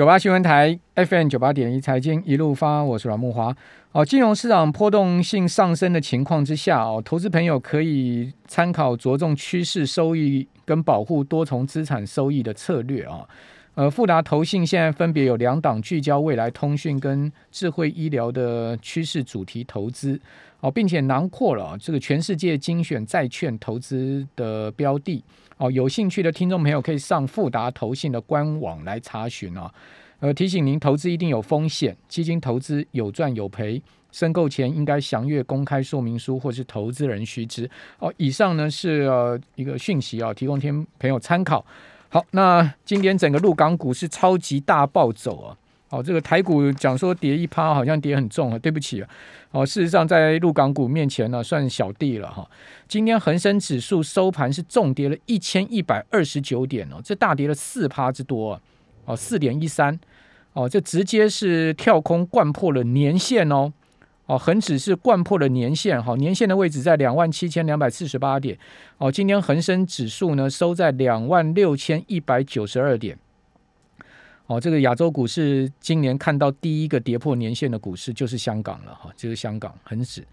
九八新闻台 FM 九八点一财经一路发，我是阮木华。哦，金融市场波动性上升的情况之下，哦，投资朋友可以参考着重趋势收益跟保护多重资产收益的策略啊。呃，富达投信现在分别有两档聚焦未来通讯跟智慧医疗的趋势主题投资，哦，并且囊括了这个全世界精选债券投资的标的。哦，有兴趣的听众朋友可以上富达投信的官网来查询啊。呃，提醒您，投资一定有风险，基金投资有赚有赔，申购前应该详阅公开说明书或是投资人须知。哦，以上呢是呃一个讯息啊，提供听朋友参考。好，那今天整个陆港股是超级大暴走啊。哦，这个台股讲说跌一趴，好像跌很重啊。对不起啊，哦，事实上在陆港股面前呢，算小弟了哈。今天恒生指数收盘是重跌了一千一百二十九点哦，这大跌了四趴之多啊哦，四点一三哦，这直接是跳空灌破了年线哦。哦，恒指是灌破了年线，哈，年线的位置在两万七千两百四十八点。哦，今天恒生指数呢收在两万六千一百九十二点。哦，这个亚洲股市今年看到第一个跌破年线的股市就是香港了哈，就是香港恒指。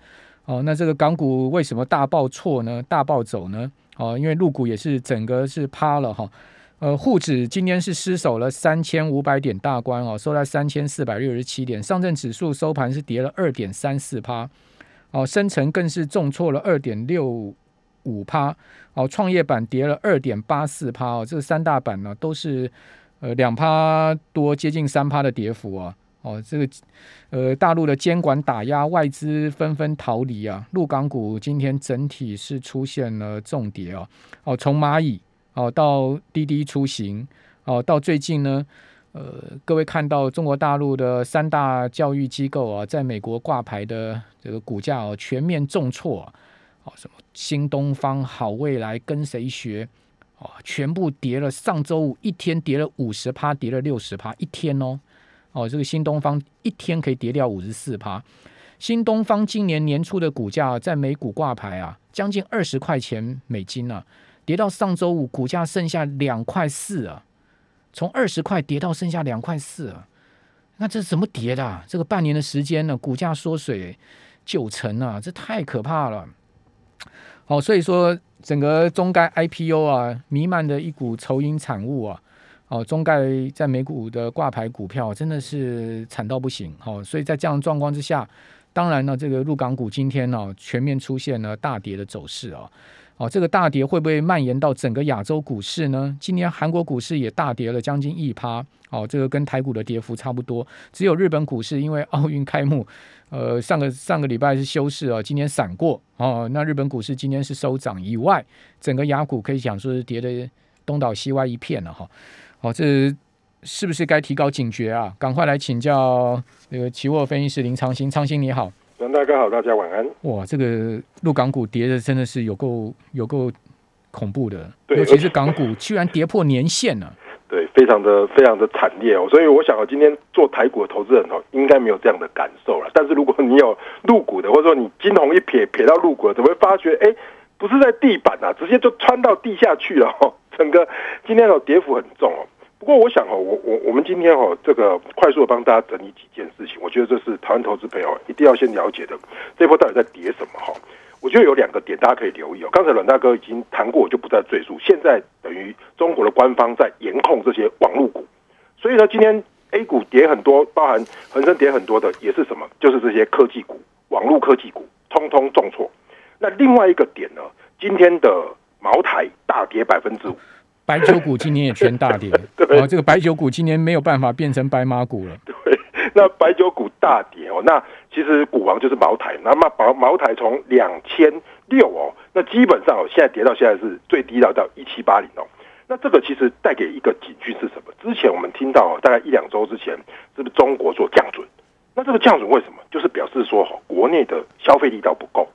哦，那这个港股为什么大爆错呢？大暴走呢？哦，因为陆股也是整个是趴了哈。呃，沪指今天是失守了三千五百点大关哦，收在三千四百六十七点。上证指数收盘是跌了二点三四趴。哦，深成更是重挫了二点六五趴。哦，创业板跌了二点八四趴哦，这三大板呢都是。呃，两趴多，接近三趴的跌幅啊！哦，这个呃，大陆的监管打压，外资纷纷逃离啊！陆港股今天整体是出现了重跌啊！哦，从蚂蚁哦到滴滴出行哦，到最近呢，呃，各位看到中国大陆的三大教育机构啊，在美国挂牌的这个股价哦，全面重挫，哦，什么新东方、好未来跟谁学？哦，全部跌了。上周五一天跌了五十趴，跌了六十趴，一天哦。哦，这个新东方一天可以跌掉五十四趴。新东方今年年初的股价在美股挂牌啊，将近二十块钱美金啊，跌到上周五股价剩下两块四啊，从二十块跌到剩下两块四啊。那这是怎么跌的？这个半年的时间呢，股价缩水九成啊，这太可怕了。哦，所以说。整个中概 IPO 啊，弥漫的一股愁云惨雾啊，哦，中概在美股的挂牌股票真的是惨到不行，哦，所以在这样状况之下，当然呢，这个入港股今天呢全面出现了大跌的走势啊，哦，这个大跌会不会蔓延到整个亚洲股市呢？今年韩国股市也大跌了将近一趴，哦，这个跟台股的跌幅差不多，只有日本股市因为奥运开幕。呃，上个上个礼拜是休市啊，今天闪过哦。那日本股市今天是收涨以外，整个亚股可以讲说是跌的东倒西歪一片了哈。哦，这是不是该提高警觉啊？赶快来请教那个期货分析师林昌兴，昌兴你好，杨大哥好，大家晚安。哇，这个陆港股跌的真的是有够有够恐怖的，尤其是港股居然跌破年线了。对，非常的非常的惨烈哦，所以我想啊，今天做台股的投资人哦，应该没有这样的感受了。但是如果你有入股的，或者说你金红一撇撇到入股，怎么会发觉哎，不是在地板啊，直接就穿到地下去了？哦整个今天哦，跌幅很重哦。不过我想哦，我我我们今天哦，这个快速的帮大家整理几件事情，我觉得这是台湾投资朋友一定要先了解的，这波到底在跌什么哈？我觉得有两个点大家可以留意哦。刚才阮大哥已经谈过，我就不再赘述。现在等于中国的官方在严控这些网络股，所以呢，今天 A 股跌很多，包含恒生跌很多的，也是什么？就是这些科技股、网络科技股，通通重挫。那另外一个点呢？今天的茅台大跌百分之五，白酒股今年也全大跌。对，这个白酒股今年没有办法变成白马股了。对。那白酒股大跌哦，那其实股王就是茅台，那么茅茅台从两千六哦，那基本上哦，现在跌到现在是最低到到一七八零哦，那这个其实带给一个警讯是什么？之前我们听到大概一两周之前，是不是中国做降准？那这个降准为什么？就是表示说哈，国内的消费力道不够，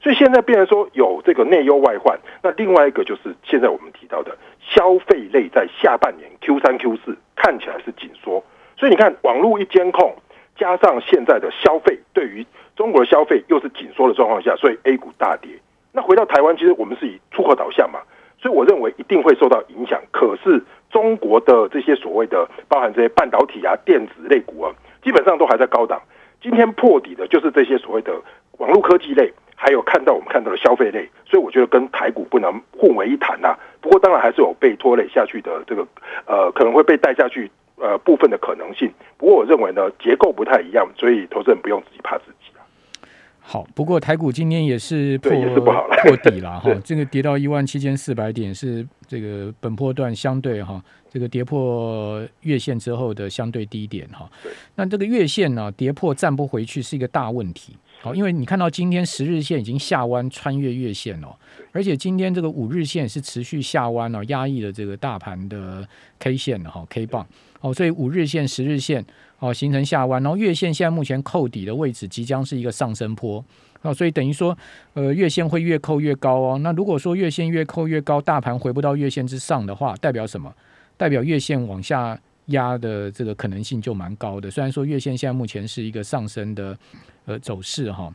所以现在变成说有这个内忧外患。那另外一个就是现在我们提到的消费类在下半年 Q 三 Q 四看起来是紧缩。所以你看，网络一监控，加上现在的消费，对于中国的消费又是紧缩的状况下，所以 A 股大跌。那回到台湾，其实我们是以出口导向嘛，所所以我认为一定会受到影响。可是中国的这些所谓的包含这些半导体啊、电子类股啊，基本上都还在高档。今天破底的就是这些所谓的网络科技类，还有看到我们看到的消费类，所以我觉得跟台股不能混为一谈呐。不过当然还是有被拖累下去的这个呃，可能会被带下去呃部分的可能性。不过我认为呢，结构不太一样，所以投资人不用自己怕自己啊。好，不过台股今天也是破也是不好了破底了哈，这个跌到一万七千四百点是这个本波段相对哈。这个跌破月线之后的相对低点哈，那这个月线呢跌破站不回去是一个大问题。好，因为你看到今天十日线已经下弯穿越月线哦，而且今天这个五日线是持续下弯哦，压抑了这个大盘的 K 线的哈 K 棒哦，所以五日线、十日线哦形成下弯，然后月线现在目前扣底的位置即将是一个上升坡哦，所以等于说呃月线会越扣越高哦。那如果说月线越扣越高，大盘回不到月线之上的话，代表什么？代表月线往下压的这个可能性就蛮高的，虽然说月线现在目前是一个上升的呃走势哈，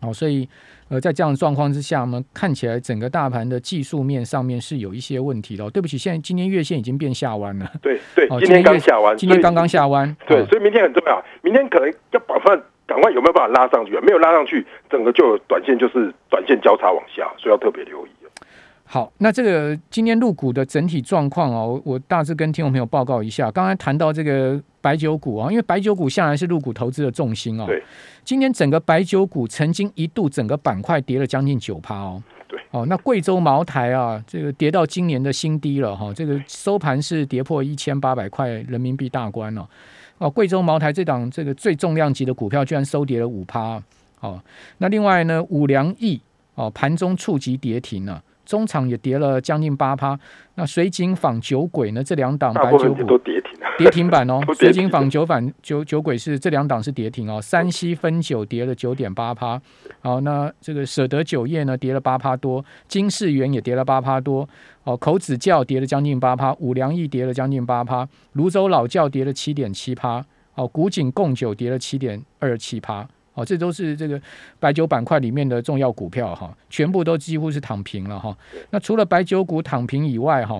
哦，所以呃在这样的状况之下呢，看起来整个大盘的技术面上面是有一些问题的。对不起，现在今天月线已经变下弯了。对对，今天刚下弯，今天刚刚下弯。对，所以明天很重要，明天可能要把饭赶快有没有办法拉上去？没有拉上去，整个就短线就是短线交叉往下，所以要特别留意。好，那这个今天入股的整体状况哦，我大致跟听众朋友报告一下。刚才谈到这个白酒股啊，因为白酒股向来是入股投资的重心哦。对。今天整个白酒股曾经一度整个板块跌了将近九趴哦。对。哦，那贵州茅台啊，这个跌到今年的新低了哈，这个收盘是跌破一千八百块人民币大关了。哦，贵州茅台这档这个最重量级的股票居然收跌了五趴。哦，那另外呢，五粮液哦，盘中触及跌停了。中场也跌了将近八趴，那水井坊酒鬼呢？这两档白酒股。都跌停，跌停板哦。水井坊酒反酒酒鬼是这两档是跌停哦。山西汾酒跌了九点八趴，好，那这个舍得酒业呢跌了八趴多，金世元也跌了八趴多，哦，口子窖跌了将近八趴，五粮液跌了将近八趴，泸州老窖跌了七点七趴，哦，古井贡酒跌了七点二七趴。哦，这都是这个白酒板块里面的重要股票哈，全部都几乎是躺平了哈。那除了白酒股躺平以外哈，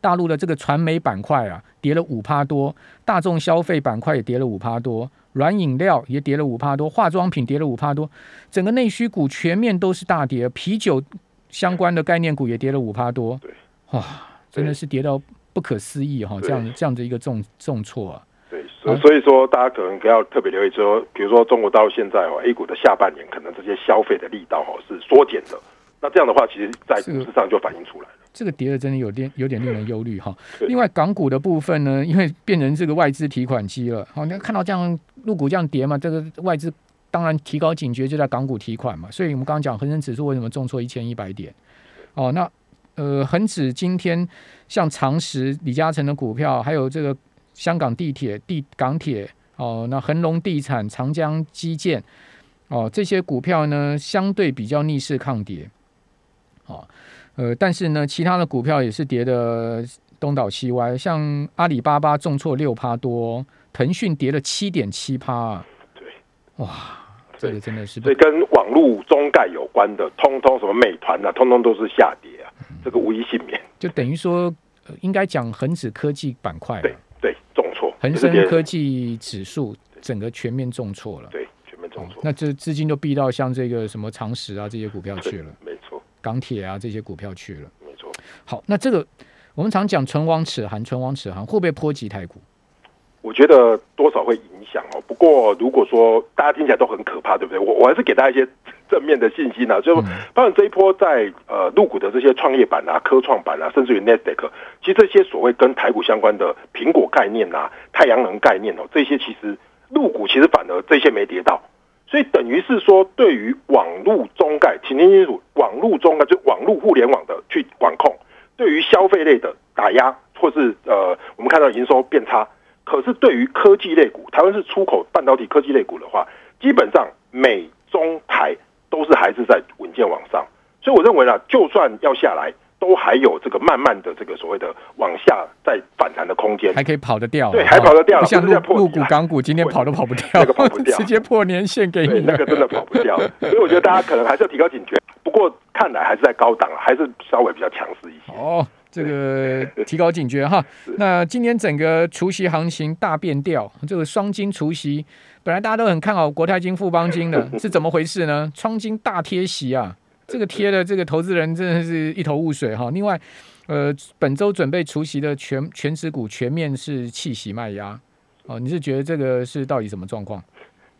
大陆的这个传媒板块啊，跌了五趴多，大众消费板块也跌了五趴多，软饮料也跌了五趴多，化妆品跌了五趴多，整个内需股全面都是大跌，啤酒相关的概念股也跌了五趴多。对，哇，真的是跌到不可思议哈，这样这样的一个重重挫啊。所以说，大家可能要特别留意，说，比如说中国到现在哦，A 股的下半年可能这些消费的力道哦是缩减的。那这样的话，其实在股市上就反映出来了。这个跌的真的有点有点令人忧虑哈。另外，港股的部分呢，因为变成这个外资提款机了，好，你看到这样入股这样跌嘛，这个外资当然提高警觉，就在港股提款嘛。所以我们刚刚讲恒生指数为什么重挫一千一百点？哦，那呃，恒指今天像长实、李嘉诚的股票，还有这个。香港地铁、地港铁哦，那恒隆地产、长江基建哦，这些股票呢，相对比较逆势抗跌，哦，呃，但是呢，其他的股票也是跌的东倒西歪，像阿里巴巴重挫六趴多，腾讯跌了七点七趴，对，哇，这个真的是，所以跟网络中概有关的，通通什么美团啊，通通都是下跌啊，这个无一幸免，就等于说，应该讲恒指科技板块。恒生科技指数整个全面重挫了，对，全面重挫。那这资金就避到像这个什么长实啊这些股票去了，没错。钢铁啊这些股票去了，没错。好，那这个我们常讲唇亡齿寒，唇亡齿寒会不会波及台股？我觉得多少会影响哦。不过如果说大家听起来都很可怕，对不对？我我还是给大家一些。正面的信息呢，就包括这一波在呃入股的这些创业板啊、科创板啊，甚至于 Nasdaq，其实这些所谓跟台股相关的苹果概念啊、太阳能概念哦，这些其实入股其实反而这些没跌到，所以等于是说，对于网络中概，请听清楚，网络中概就网络互联网的去管控，对于消费类的打压，或是呃我们看到营收变差，可是对于科技类股，台湾是出口半导体科技类股的话，基本上美中台。都是还是在稳健往上，所以我认为呢，就算要下来，都还有这个慢慢的这个所谓的往下再反弹的空间，还可以跑得掉，对，还跑得掉，不像陆陆股港股今天跑都跑不掉，那个跑不掉，直接破年线给你，那个真的跑不掉。所以我觉得大家可能还是要提高警觉。不过看来还是在高档还是稍微比较强势一些。哦，这个提高警觉哈。那今年整个除夕行情大变调，这个双金除夕，本来大家都很看好国泰金、富邦金的，是怎么回事呢？双金大贴息啊！这个贴的这个投资人真的是一头雾水哈。另外，呃，本周准备除夕的全全持股全面是弃息卖压哦。你是觉得这个是到底什么状况？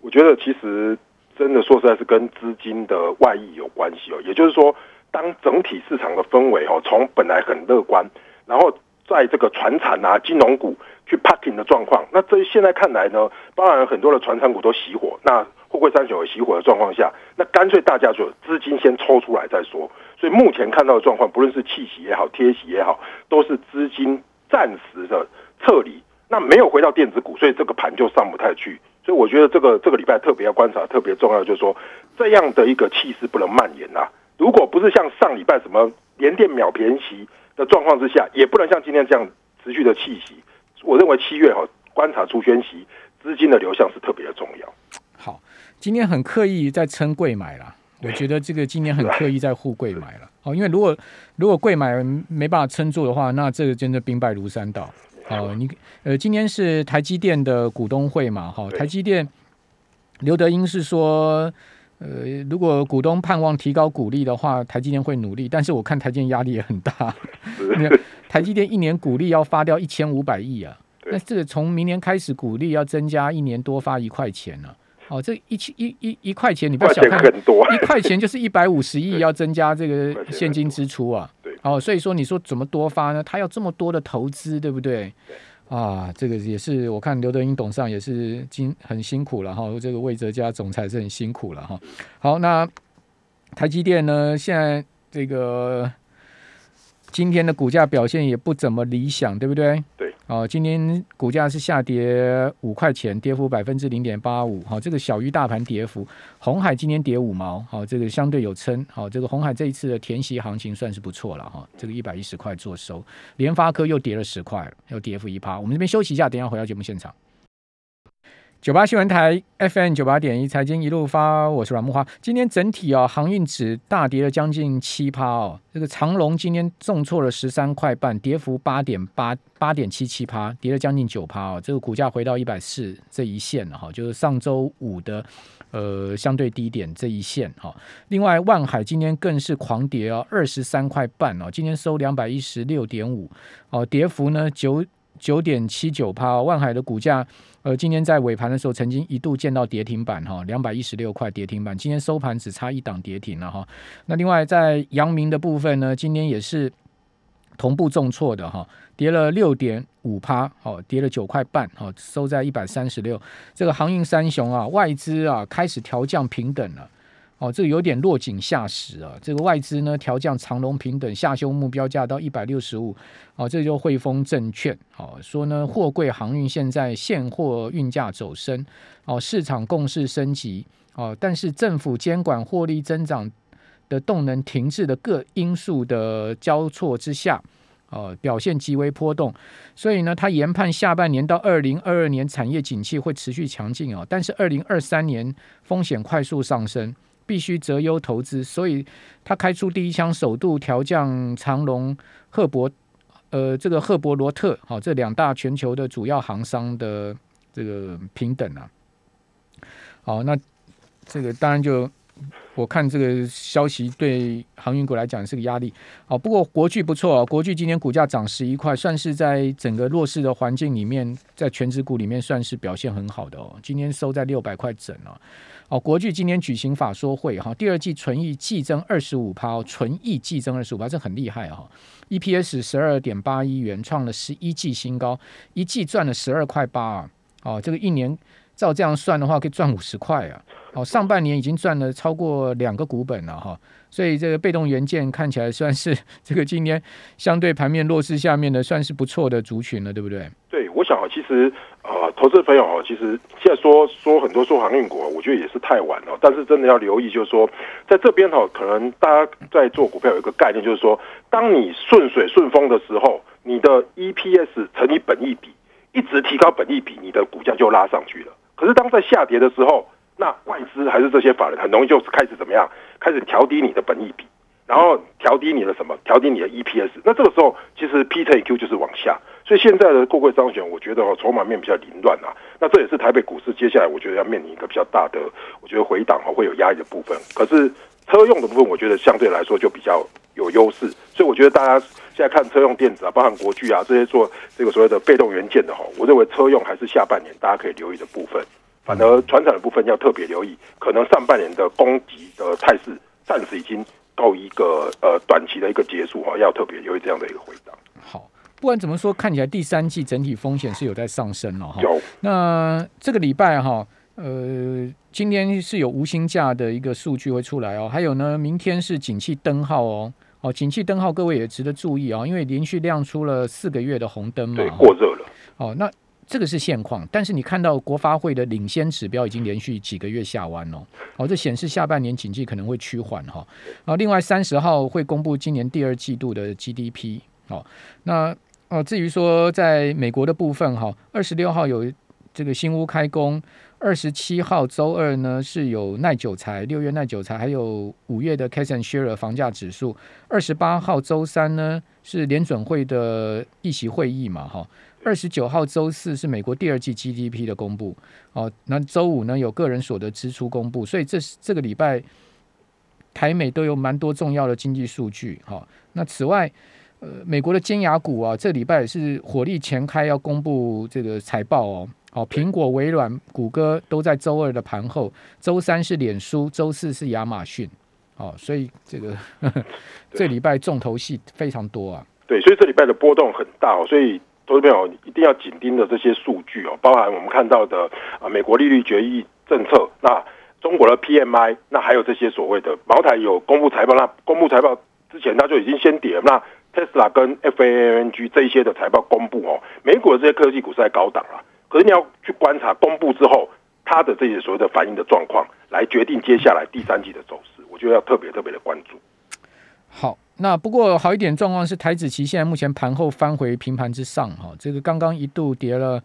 我觉得其实真的说实在是跟资金的外溢有关系哦。也就是说，当整体市场的氛围哦，从本来很乐观，然后在这个船产啊、金融股去 parking 的状况，那这现在看来呢，当然很多的船产股都熄火，那。富贵三雄有熄火的状况下，那干脆大家就资金先抽出来再说。所以目前看到的状况，不论是气息也好，贴息也好，都是资金暂时的撤离。那没有回到电子股，所以这个盘就上不太去。所以我觉得这个这个礼拜特别要观察，特别重要，就是说这样的一个气势不能蔓延啊。如果不是像上礼拜什么连电秒便息的状况之下，也不能像今天这样持续的气息。我认为七月哈观察出宣息，资金的流向是特别的重要。好。今天很刻意在撑贵买了，我觉得这个今年很刻意在护贵买了。哦，因为如果如果贵买没办法撑住的话，那这个真的兵败如山倒。哦，你呃，今天是台积电的股东会嘛？哈，台积电刘德英是说，呃，如果股东盼望提高股利的话，台积电会努力。但是我看台积电压力也很大，台积电一年股利要发掉一千五百亿啊。那这个从明年开始，股利要增加一年多发一块钱呢。哦，这一千一一一块钱，你不要小看，一块钱就是一百五十亿要增加这个现金支出啊。对，哦，所以说你说怎么多发呢？他要这么多的投资，对不对？啊，这个也是我看刘德英董事长也是今很辛苦了哈，这个魏哲家总裁是很辛苦了哈。好，那台积电呢？现在这个今天的股价表现也不怎么理想，对不对？哦，今天股价是下跌五块钱，跌幅百分之零点八五。好，这个小于大盘跌幅。红海今天跌五毛，好，这个相对有撑。好，这个红海这一次的填息行情算是不错了哈。这个一百一十块做收，联发科又跌了十块，又跌幅一趴。我们这边休息一下，等下回到节目现场。九八新闻台 FM 九八点一财经一路发，我是阮木花。今天整体啊，航运指大跌了将近七趴哦。这个长龙今天重挫了十三块半，跌幅八点八八点七七趴，跌了将近九趴哦。这个股价回到一百四这一线了哈，就是上周五的呃相对低点这一线哈。另外，万海今天更是狂跌哦，二十三块半哦，今天收两百一十六点五哦，跌幅呢九九点七九趴。万海的股价。呃，今天在尾盘的时候，曾经一度见到跌停板哈，两百一十六块跌停板。今天收盘只差一档跌停了哈。那另外在阳明的部分呢，今天也是同步重挫的哈，跌了六点五趴，好，跌了九块半，好，收在一百三十六。这个航运三雄啊，外资啊开始调降平等了。哦，这个有点落井下石啊！这个外资呢调降长隆平等下修目标价到一百六十五，哦，这就汇丰证券，哦，说呢货柜航运现在现货运价走升，哦，市场共识升级，哦，但是政府监管获利增长的动能停滞的各因素的交错之下，哦，表现极为波动，所以呢，他研判下半年到二零二二年产业景气会持续强劲哦，但是二零二三年风险快速上升。必须择优投资，所以他开出第一枪，首度调降长隆、赫伯，呃，这个赫伯罗特，好，这两大全球的主要航商的这个平等啊。好，那这个当然就我看这个消息对航运股来讲是个压力。好，不过国巨不错啊，国巨今天股价涨十一块，算是在整个弱势的环境里面，在全指股里面算是表现很好的哦。今天收在六百块整啊。哦，国巨今天举行法说会哈，第二季纯益季增二十五趴，纯益季增二十五趴，这很厉害哈。EPS 十二点八一元，创了十一季新高，一季赚了十二块八啊。哦，这个一年照这样算的话，可以赚五十块啊。哦，上半年已经赚了超过两个股本了哈，所以这个被动元件看起来算是这个今天相对盘面弱势下面的算是不错的族群了，对不对？对，我想啊，其实啊，投资朋友啊，其实现在说说很多说航运股，我觉得也是太晚了。但是真的要留意，就是说在这边哈，可能大家在做股票有一个概念，就是说，当你顺水顺风的时候，你的 EPS 乘以本益比一直提高本益比，你的股价就拉上去了。可是当在下跌的时候，那外资还是这些法人很容易就是开始怎么样？开始调低你的本益比，然后调低你的什么？调低你的 EPS。那这个时候其实 P 乘以 Q 就是往下。所以现在的过贵商选，我觉得哦，筹码面比较凌乱啊。那这也是台北股市接下来我觉得要面临一个比较大的，我觉得回档哦会有压力的部分。可是车用的部分，我觉得相对来说就比较有优势。所以我觉得大家现在看车用电子啊，包含国巨啊这些做这个所谓的被动元件的哈，我认为车用还是下半年大家可以留意的部分。反而船厂的部分要特别留意，可能上半年的供给的态势暂时已经到一个呃短期的一个结束哈，要特别留意这样的一个回档。好，不管怎么说，看起来第三季整体风险是有在上升了哈。有。那这个礼拜哈，呃，今天是有无薪假的一个数据会出来哦，还有呢，明天是景气灯号哦，哦，景气灯号各位也值得注意啊，因为连续亮出了四个月的红灯嘛，对，过热了。哦，那。这个是现况，但是你看到国发会的领先指标已经连续几个月下弯哦，哦，这显示下半年景气可能会趋缓哈。啊，另外三十号会公布今年第二季度的 GDP 哦，那哦，至于说在美国的部分哈，二十六号有这个新屋开工，二十七号周二呢是有耐久材六月耐久材，还有五月的 Cass and Share 房价指数，二十八号周三呢是联准会的议席会议嘛哈。二十九号周四是美国第二季 GDP 的公布，哦，那周五呢有个人所得支出公布，所以这是这个礼拜台美都有蛮多重要的经济数据，哈。那此外，呃，美国的尖牙股啊，这礼拜也是火力全开要公布这个财报哦，好，苹果、微软、谷歌都在周二的盘后，周三是脸书，周四是亚马逊，哦，所以这个 这礼拜重头戏非常多啊。对，所以这礼拜的波动很大，所以。投资朋友一定要紧盯的这些数据哦，包含我们看到的啊，美国利率决议政策，那中国的 PMI，那还有这些所谓的茅台有公布财报，那公布财报之前它就已经先跌，那 Tesla 跟 FANG 这一些的财报公布哦，美股的这些科技股是在高档啊，所以你要去观察公布之后它的这些所谓的反应的状况，来决定接下来第三季的走势，我觉得要特别特别的关注。好。那不过好一点状况是台子期现在目前盘后翻回平盘之上哈，这个刚刚一度跌了，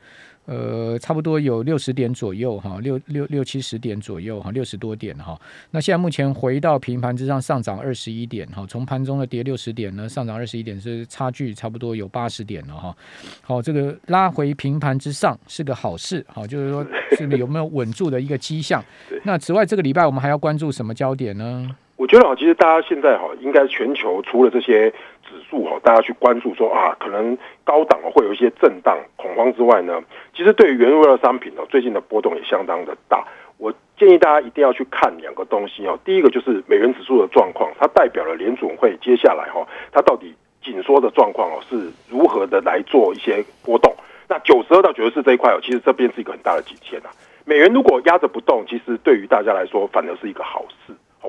呃，差不多有六十点左右哈，六六六七十点左右哈，六十多点哈。那现在目前回到平盘之上，上涨二十一点哈，从盘中的跌六十点呢，上涨二十一点是差距差不多有八十点了哈。好，这个拉回平盘之上是个好事，好，就是说是有没有稳住的一个迹象。那此外，这个礼拜我们还要关注什么焦点呢？我觉得啊，其实大家现在哈，应该全球除了这些指数哈，大家去关注说啊，可能高档会有一些震荡恐慌之外呢，其实对于原物料商品哦，最近的波动也相当的大。我建议大家一定要去看两个东西哦，第一个就是美元指数的状况，它代表了联准会接下来哈，它到底紧缩的状况哦是如何的来做一些波动。那九十二到九十四这一块哦，其实这边是一个很大的颈线啊。美元如果压着不动，其实对于大家来说反而是一个好事。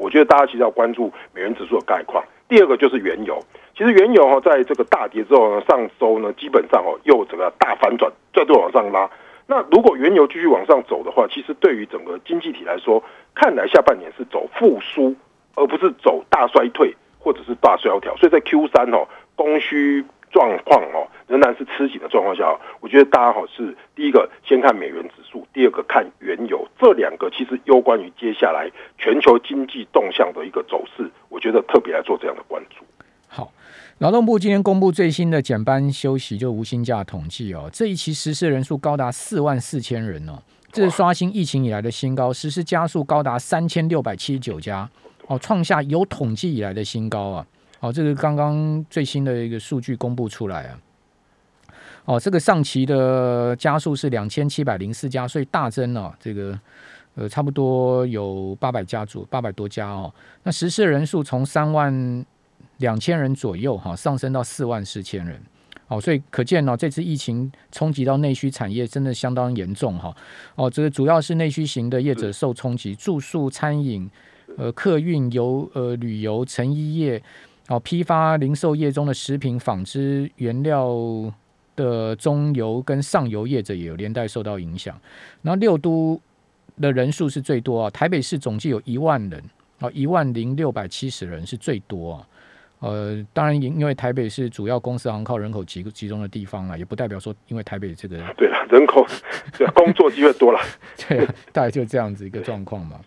我觉得大家其实要关注美元指数的概况。第二个就是原油，其实原油哈在这个大跌之后呢，上周呢基本上哦又整个大反转，再度往上拉。那如果原油继续往上走的话，其实对于整个经济体来说，看来下半年是走复苏，而不是走大衰退或者是大萧条。所以在 Q 三哦，供需。状况哦，仍然是吃紧的状况下，我觉得大家好是第一个先看美元指数，第二个看原油，这两个其实攸关于接下来全球经济动向的一个走势，我觉得特别来做这样的关注。好，劳动部今天公布最新的减班休息就无薪假统计哦，这一期实施人数高达四万四千人哦，这是刷新疫情以来的新高，实施加速高达三千六百七十九家哦，创下有统计以来的新高啊。哦，这个刚刚最新的一个数据公布出来啊！哦，这个上期的加速是两千七百零四家，所以大增了。这个呃，差不多有八百家组，八百多家哦。那实施人数从三万两千人左右哈，上升到四万四千人。哦，所以可见呢，这次疫情冲击到内需产业真的相当严重哈。哦，这个主要是内需型的业者受冲击，住宿、餐饮、呃客运、游呃旅游、成衣业、哦批发零售业中的食品、纺织原料的中游跟上游业者也有连带受到影响。然后六都的人数是最多啊，台北市总计有一万人，啊一万零六百七十人是最多啊。呃，当然，因因为台北是主要公司行靠人口集集中的地方啊，也不代表说因为台北这个对了，人口 工作机会多了，对，大概就这样子一个状况嘛。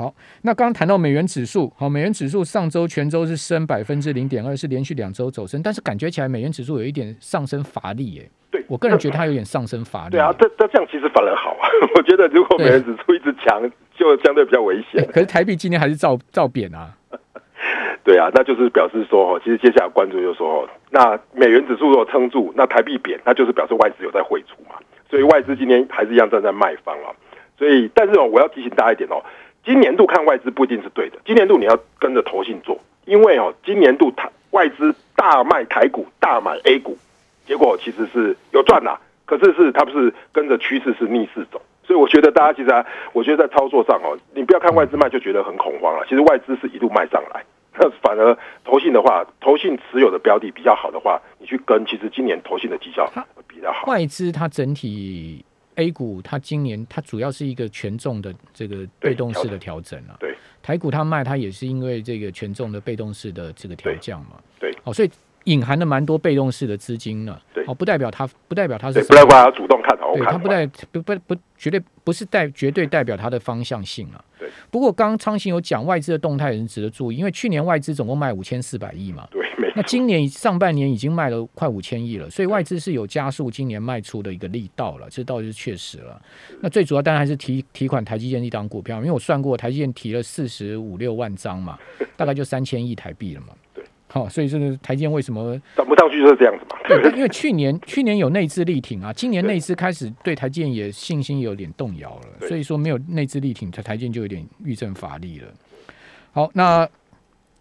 好，那刚刚谈到美元指数，好，美元指数上周全周是升百分之零点二，是连续两周走升，但是感觉起来美元指数有一点上升乏力，耶。对我个人觉得它有点上升乏力。对啊，这这这样其实反而好啊，我觉得如果美元指数一直强，就相对比较危险。可是台币今天还是照照贬啊。对啊，那就是表示说，其实接下来关注就是说，那美元指数如果撑住，那台币贬，那就是表示外资有在汇出嘛。所以外资今天还是一样站在卖方啊。所以，但是哦，我要提醒大家一点哦，今年度看外资不一定是对的。今年度你要跟着投信做，因为哦，今年度台外资大卖台股，大买 A 股，结果其实是有赚啦。可是是它不是跟着趋势是逆势走。所以我觉得大家其实，啊，我觉得在操作上哦，你不要看外资卖就觉得很恐慌了。其实外资是一路卖上来。那 反而投信的话，投信持有的标的比较好的话，你去跟，其实今年投信的绩效比较好。外资它整体 A 股，它今年它主要是一个权重的这个被动式的调整啊。对，台股它卖，它也是因为这个权重的被动式的这个调降嘛。对，哦，所以。隐含的蛮多被动式的资金呢，对，哦，不代表它不代表它是，不代表它主动看好，对，它不代不不不绝对不是代绝对代表它的方向性啊。对，不过刚刚昌行有讲外资的动态，人值得注意，因为去年外资总共卖五千四百亿嘛，对，那今年上半年已经卖了快五千亿了，所以外资是有加速今年卖出的一个力道了，这倒是确实了。那最主要当然还是提提款台积电一档股票，因为我算过台积电提了四十五六万张嘛，大概就三千亿台币了嘛。好，所以这个台积电为什么涨不上去就是这样子嘛？对，因为去年去年有内资力挺啊，今年内资开始对台积电也信心有点动摇了，所以说没有内资力挺，台台积电就有点遇震乏力了。好，那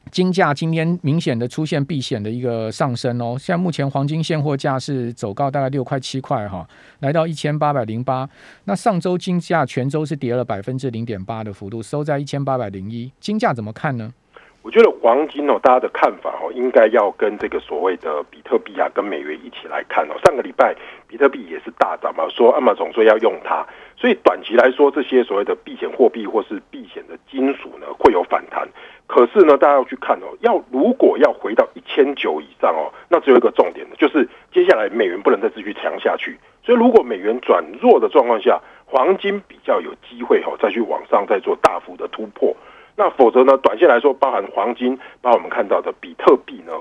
金价今天明显的出现避险的一个上升哦，现在目前黄金现货价是走高大概六块七块哈，来到一千八百零八。那上周金价全周是跌了百分之零点八的幅度，收在一千八百零一。金价怎么看呢？我觉得黄金哦，大家的看法哦，应该要跟这个所谓的比特币啊，跟美元一起来看哦。上个礼拜比特币也是大涨嘛，说阿马总说要用它，所以短期来说，这些所谓的避险货币或是避险的金属呢，会有反弹。可是呢，大家要去看哦，要如果要回到一千九以上哦，那只有一个重点的，就是接下来美元不能再继续强下去。所以如果美元转弱的状况下，黄金比较有机会哦，再去往上再做大幅的突破。那否则呢？短线来说，包含黄金，包含我们看到的比特币呢，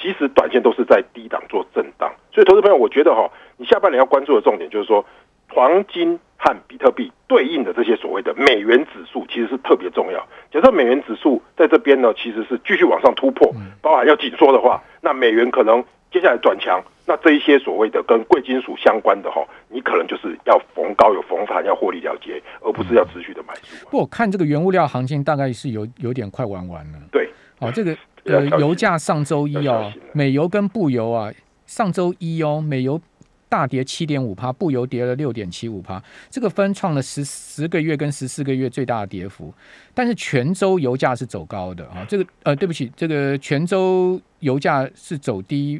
其实短线都是在低档做震荡。所以，投资朋友，我觉得哈，你下半年要关注的重点就是说，黄金和比特币对应的这些所谓的美元指数，其实是特别重要。假设美元指数在这边呢，其实是继续往上突破，包含要紧缩的话，那美元可能。接下来转强，那这一些所谓的跟贵金属相关的哈，你可能就是要逢高有逢盘，要获利了结，而不是要持续的买入。不，我看这个原物料行情大概是有有点快玩完了。对，哦，这个呃，油价上周一哦，美油跟布油啊，上周一哦，美油大跌七点五帕，布油跌了六点七五帕，这个分创了十十个月跟十四个月最大的跌幅。但是泉州油价是走高的啊，这个呃，对不起，这个泉州油价是走低。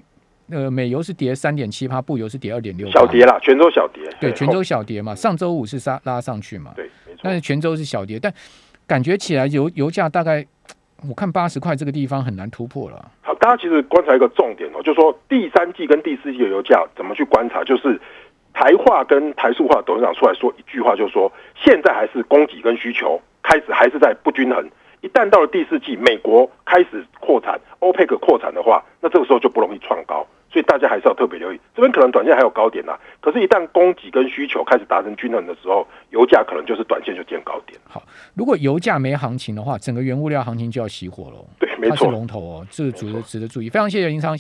呃，美油是跌三点七趴，布油是跌二点六，小跌啦，泉州小跌，对，泉州小跌嘛，上周五是杀拉上去嘛，对，没错，但是泉州是小跌，但感觉起来油油价大概，我看八十块这个地方很难突破了。好，大家其实观察一个重点哦，就是说第三季跟第四季的油价怎么去观察，就是台化跟台塑化董事长出来说一句话，就是说现在还是供给跟需求开始还是在不均衡。一旦到了第四季，美国开始扩产，欧佩克扩产的话，那这个时候就不容易创高，所以大家还是要特别留意。这边可能短线还有高点呐，可是，一旦供给跟需求开始达成均衡的时候，油价可能就是短线就见高点。好，如果油价没行情的话，整个原物料行情就要熄火了。对，没错，龙头哦，这个值得值得注意。非常谢谢林昌。